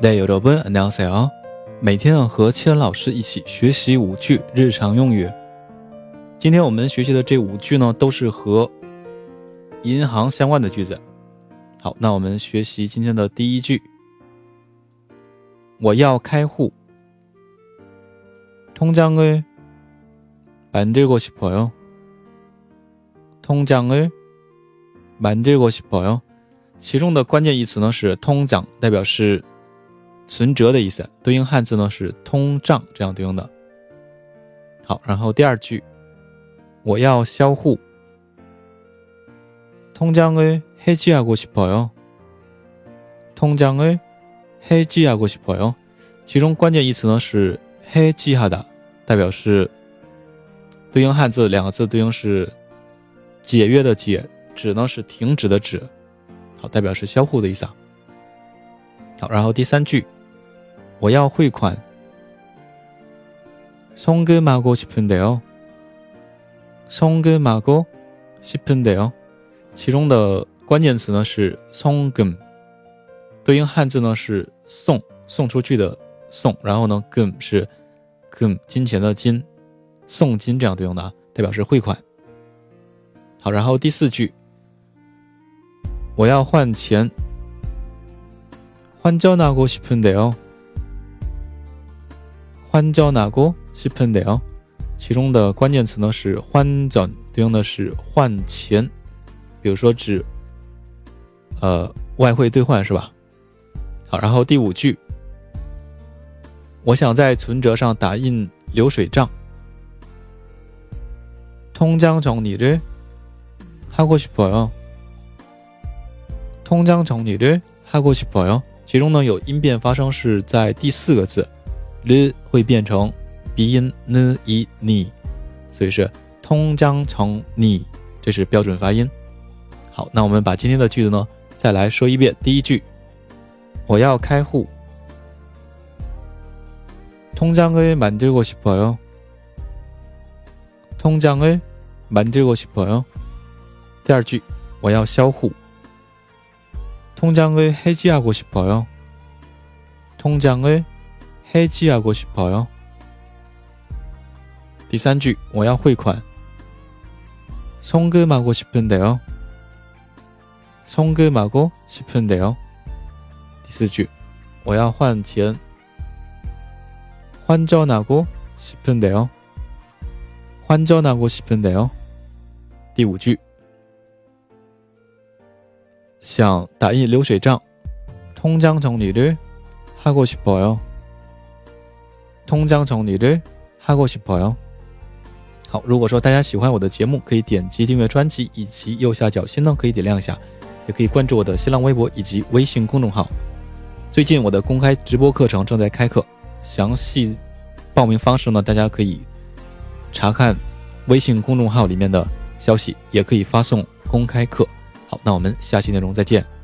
네有 러분 안녕하세요。 每天和千老师一起学习五句日常用语。今天我们学习的这五句呢，都是和银行相关的句子。好，那我们学习今天的第一句。我要开户。통장을만들고싶어 요。 통장을만들고싶어 요。 其中的关键义词呢是通奖，代表是。 存折的意思，对应汉字呢是通胀，这样对应的。好，然后第二句，我要销户。통장을해지하고싶어 요。 통장을해지하고싶어 요。 其中关键义词呢是해지하 다， 代表是对应汉字两个字对应是解约的解，止呢是停止的止。好，代表是销户的意思啊。 好，然后第三句。我要汇款。송금하고싶은데 요。 송금하고싶은데 요。 其中的关键词呢是송 금， 对应汉字呢是送，送出去的送，然后呢금是금金钱的金，送金这样对应的啊，代表是汇款。好，然后第四句，我要换钱。 환전하고싶은데 요。 换交哪个是喷的哦？其中的关键词呢是换交，对应的是换钱，比如说指呃外汇兑换是吧？好，然后第五句，我想在存折上打印流水账。통장정리를하고싶어 요。 통장정리를하고싶어 요。 其中呢有音变发生是在第四个字。了会变成鼻音呢一你，所以是通江成你，这是标准发音。好，那我们把今天的句子呢再来说一遍。第一句，我要开户。통장을만들고싶어 요。 통장을만들고싶어 요。 第二句，我要销户。 통장을해지하고싶어 요。 통장을 해지하고싶어 요。 第三句，我要汇款。송금하고싶은데 요。 송금하고싶은데 요。 第四句，我要换钱。환전하고싶은데 요。 환전하고싶은데 요。 第五句， 想打印流水账。통장정리를하고싶어 요。 通江从你的哈过去朋友。好，如果说大家喜欢我的节目，可以点击订阅专辑，以及右下角心呢可以点亮一下，也可以关注我的新浪微博以及微信公众号。最近我的公开直播课程正在开课，详细报名方式呢，大家可以查看微信公众号里面的消息，也可以发送公开课。 那我们下期内容再见。